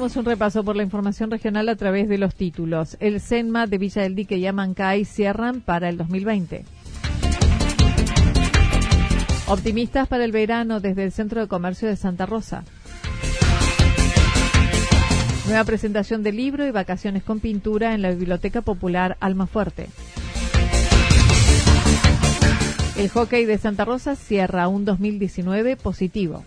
Un repaso por la información regional a través de los títulos. El CENMA de Villa del Dique y Amancay cierran para el 2020. Optimistas para el verano desde el Centro de Comercio de Santa Rosa. Nueva presentación de libro y vacaciones con pintura en la Biblioteca Popular Almafuerte. El hockey de Santa Rosa cierra un 2019 positivo.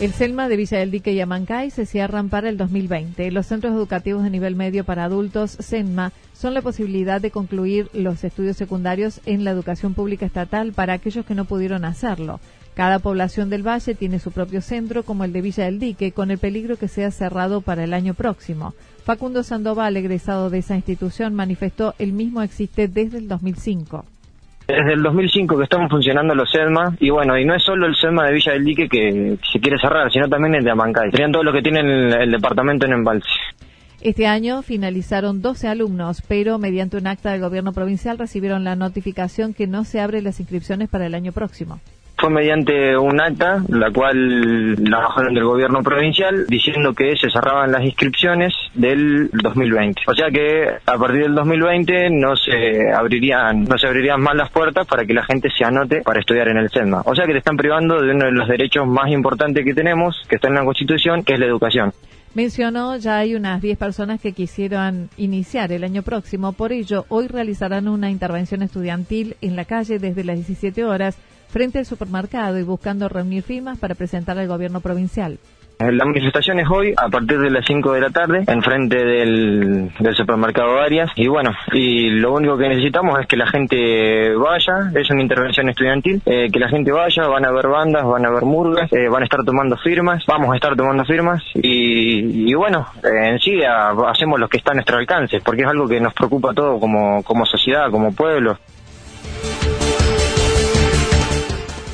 El CELMA de Villa del Dique y Amancay se cierran para el 2020. Los centros educativos de nivel medio para adultos, CELMA, son la posibilidad de concluir los estudios secundarios en la educación pública estatal para aquellos que no pudieron hacerlo. Cada población del valle tiene su propio centro, como el de Villa del Dique, con el peligro que sea cerrado para el año próximo. Facundo Sandoval, egresado de esa institución, manifestó el mismo existe desde el 2005. Desde el 2005 que estamos funcionando los SEDMA, y bueno, y no es solo el SEDMA de Villa del Dique que se quiere cerrar, sino también el de Amancay. Serían todos los que tienen el, el departamento en Embalse. Este año finalizaron 12 alumnos, pero mediante un acta del gobierno provincial recibieron la notificación que no se abren las inscripciones para el año próximo fue mediante un acta, la cual la bajaron del gobierno provincial, diciendo que se cerraban las inscripciones del 2020. O sea que a partir del 2020 no se abrirían, no se abrirían más las puertas para que la gente se anote para estudiar en el SEDMA. O sea que te están privando de uno de los derechos más importantes que tenemos, que está en la Constitución, que es la educación. Mencionó ya hay unas 10 personas que quisieron iniciar el año próximo, por ello hoy realizarán una intervención estudiantil en la calle desde las 17 horas frente al supermercado y buscando reunir firmas para presentar al gobierno provincial. La manifestación es hoy a partir de las 5 de la tarde en frente del, supermercado Arias y bueno, y lo único que necesitamos es que la gente vaya, es una intervención estudiantil, eh, que la gente vaya, van a ver bandas, van a ver murgas, eh, van a estar tomando firmas, vamos a estar tomando firmas y, bueno, eh, en sí hacemos lo que está a nuestro alcance porque es algo que nos preocupa a todos como, como sociedad, como pueblo.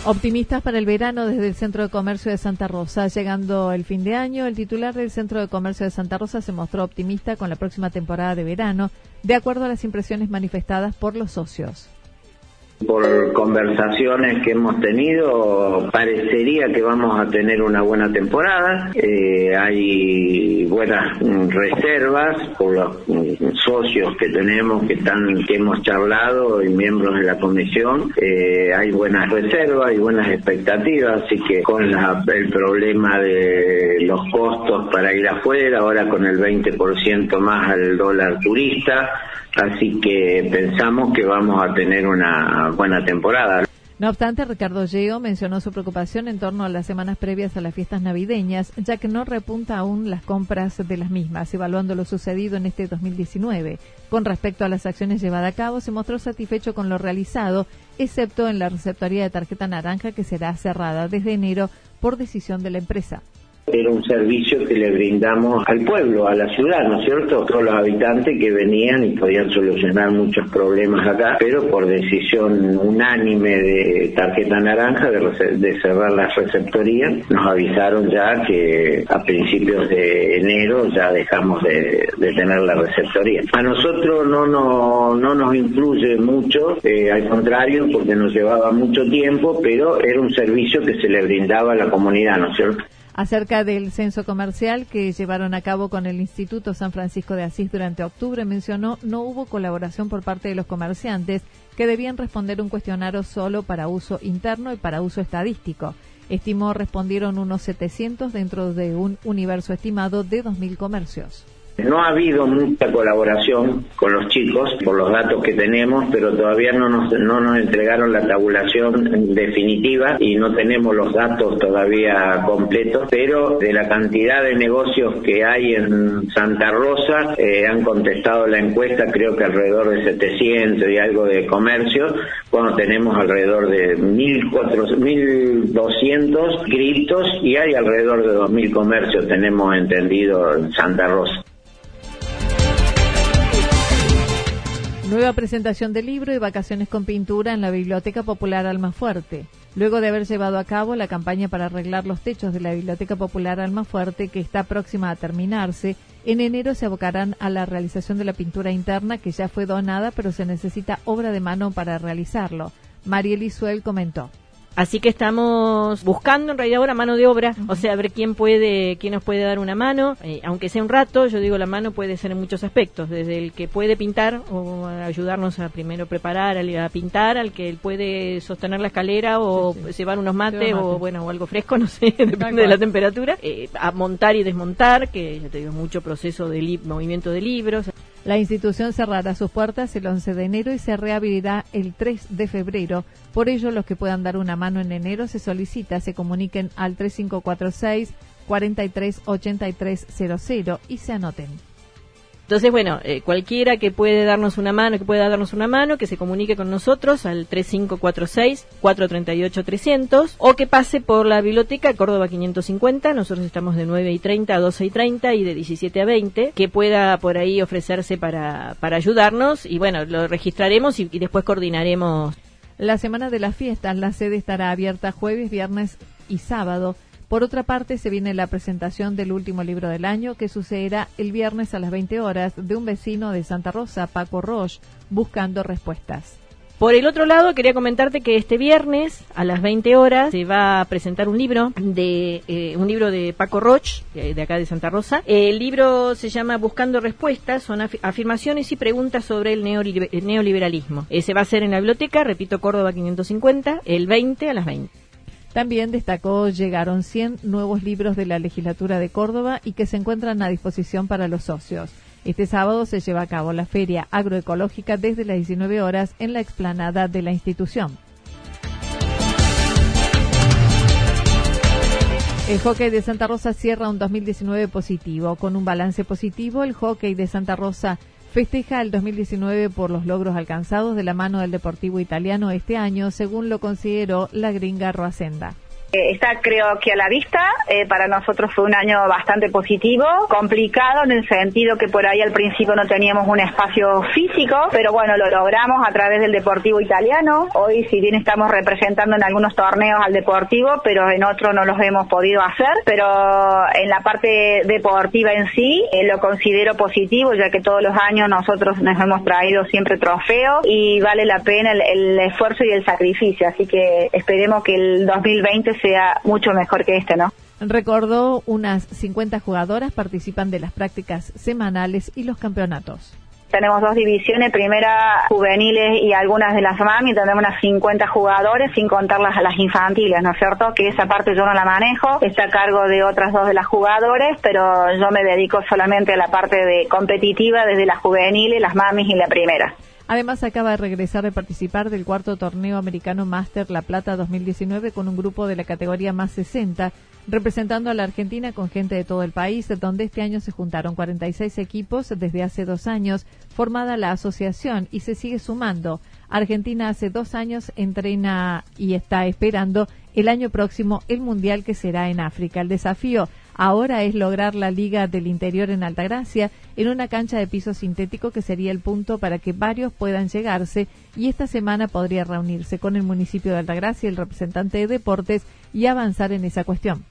Optimistas para el verano desde el Centro de Comercio de Santa Rosa. Llegando el fin de año, el titular del Centro de Comercio de Santa Rosa se mostró optimista con la próxima temporada de verano, de acuerdo a las impresiones manifestadas por los socios. Por conversaciones que hemos tenido, parecería que vamos a tener una buena temporada. Eh, hay buenas reservas por los socios que tenemos, que están, que hemos charlado y miembros de la comisión. Eh, hay buenas reservas y buenas expectativas, así que con el problema de los costos para ir afuera, ahora con el 20% más al dólar turista, así que pensamos que vamos a tener una buena temporada. No obstante, Ricardo Geo mencionó su preocupación en torno a las semanas previas a las fiestas navideñas, ya que no repunta aún las compras de las mismas, evaluando lo sucedido en este 2019. Con respecto a las acciones llevadas a cabo, se mostró satisfecho con lo realizado, excepto en la receptoría de tarjeta naranja que será cerrada desde enero por decisión de la empresa. Era un servicio que le brindamos al pueblo, a la ciudad, ¿no es cierto? Todos los habitantes que venían y podían solucionar muchos problemas acá, pero por decisión unánime de Tarjeta Naranja de, cerrar las receptorías, nos avisaron ya que a principios de enero ya dejamos de, tener la receptoría. A nosotros no, no, no nos influye mucho, eh, al contrario, porque nos llevaba mucho tiempo, pero era un servicio que se le brindaba a la comunidad, ¿no es cierto? Acerca del censo comercial que llevaron a cabo con el Instituto San Francisco de Asís durante octubre, mencionó no hubo colaboración por parte de los comerciantes que debían responder un cuestionario solo para uso interno y para uso estadístico. Estimó respondieron unos 700 dentro de un universo estimado de 2.000 comercios. No ha habido mucha colaboración con los chicos por los datos que tenemos, pero todavía no nos, no nos entregaron la tabulación definitiva y no tenemos los datos todavía completos, pero de la cantidad de negocios que hay en Santa Rosa, eh, han contestado la encuesta, creo que alrededor de 700 y algo de comercio, cuando tenemos alrededor de 1.200 criptos y hay alrededor de 2.000 comercios, tenemos entendido en Santa Rosa. Nueva presentación del libro y vacaciones con pintura en la Biblioteca Popular Almafuerte. Luego de haber llevado a cabo la campaña para arreglar los techos de la Biblioteca Popular Almafuerte, que está próxima a terminarse, en enero se abocarán a la realización de la pintura interna que ya fue donada, pero se necesita obra de mano para realizarlo. Mariel Isuel comentó. Así que estamos buscando en realidad ahora mano de obra, o sea, a ver quién puede, quién nos puede dar una mano, eh, aunque sea un rato, yo digo la mano puede ser en muchos aspectos, desde el que puede pintar o ayudarnos a primero preparar, a, pintar, al que puede sostener la escalera o llevar unos mates o bueno, o algo fresco, no sé, depende de la temperatura, eh, a montar y desmontar, que ya te digo, mucho proceso de movimiento de libros. La institución cerrará sus puertas el 11 de enero y se reabrirá el 3 de febrero. Por ello, los que puedan dar una mano en enero se solicita se comuniquen al 3546 438300 y se anoten. Entonces, bueno, eh, cualquiera que puede darnos una mano, que pueda darnos una mano, que se comunique con nosotros al 3546-438-300 o que pase por la biblioteca Córdoba 550, nosotros estamos de 9 y 30 a 12 y 30 y de 17 a 20, que pueda por ahí ofrecerse para, para ayudarnos. Y bueno, lo registraremos y, y después coordinaremos. La semana de las fiestas, la sede estará abierta jueves, viernes y sábado por otra parte, se viene la presentación del último libro del año que sucederá el viernes a las 20 horas de un vecino de Santa Rosa, Paco Roche, buscando respuestas. Por el otro lado, quería comentarte que este viernes a las 20 horas se va a presentar un libro de un libro de Paco Roche, de acá de Santa Rosa. El libro se llama Buscando respuestas, son afirmaciones y preguntas sobre el, neoliberalismo. se va a hacer en la biblioteca, repito, Córdoba 550, el 20 a las 20. También destacó llegaron 100 nuevos libros de la legislatura de Córdoba y que se encuentran a disposición para los socios. Este sábado se lleva a cabo la feria agroecológica desde las 19 horas en la explanada de la institución. El hockey de Santa Rosa cierra un 2019 positivo. Con un balance positivo, el hockey de Santa Rosa festeja el 2019 por los logros alcanzados de la mano del Deportivo Italiano este año, según lo consideró la gringa Roacenda. Eh, está creo que a la vista, eh, para nosotros fue un año bastante positivo, complicado en el sentido que por ahí al principio no teníamos un espacio físico, pero bueno, lo logramos a través del Deportivo Italiano. Hoy si bien estamos representando en algunos torneos al Deportivo, pero en otros no los hemos podido hacer, pero en la parte deportiva en sí eh, lo considero positivo, ya que todos los años nosotros nos hemos traído siempre trofeos y vale la pena el, el esfuerzo y el sacrificio, así que esperemos que el 2020 sea mucho mejor que este, ¿no? Recordó, unas 50 jugadoras participan de las prácticas semanales y los campeonatos. Tenemos dos divisiones, primera juveniles y algunas de las mami, tenemos unas 50 jugadores, sin contarlas a las infantiles, ¿no es cierto? Que esa parte yo no la manejo, está a cargo de otras dos de las jugadores, pero yo me dedico solamente a la parte de competitiva desde las juveniles, las mamis y la primera. Además, acaba de regresar de participar del cuarto torneo americano Master La Plata 2019 con un grupo de la categoría más 60, representando a la Argentina con gente de todo el país, donde este año se juntaron 46 equipos desde hace dos años, formada la asociación y se sigue sumando. Argentina hace dos años entrena y está esperando el año próximo el Mundial que será en África. El desafío ahora es lograr la Liga del Interior en Altagracia en una cancha de piso sintético que sería el punto para que varios puedan llegarse y esta semana podría reunirse con el municipio de Altagracia, el representante de deportes y avanzar en esa cuestión.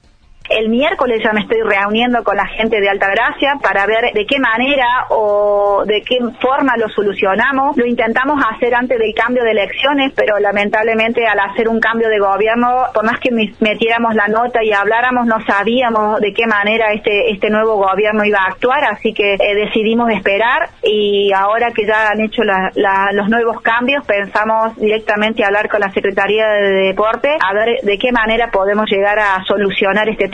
El miércoles ya me estoy reuniendo con la gente de Altagracia para ver de qué manera o de qué forma lo solucionamos. Lo intentamos hacer antes del cambio de elecciones, pero lamentablemente al hacer un cambio de gobierno, por más que metiéramos la nota y habláramos, no sabíamos de qué manera este, este nuevo gobierno iba a actuar, así que eh, decidimos esperar y ahora que ya han hecho los nuevos cambios, pensamos directamente hablar con la Secretaría de Deporte a ver de qué manera podemos llegar a solucionar este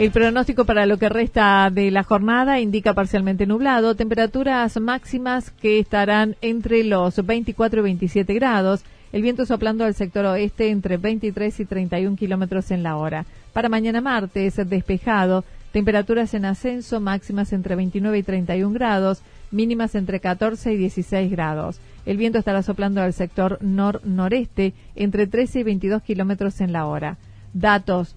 El pronóstico para lo que resta de la jornada indica parcialmente nublado, temperaturas máximas que estarán entre los 24 y 27 grados, el viento soplando al sector oeste entre 23 y 31 kilómetros en la hora. Para mañana martes, despejado, temperaturas en ascenso máximas entre 29 y 31 grados, mínimas entre 14 y 16 grados. El viento estará soplando al sector nor-noreste entre 13 y 22 kilómetros en la hora. Datos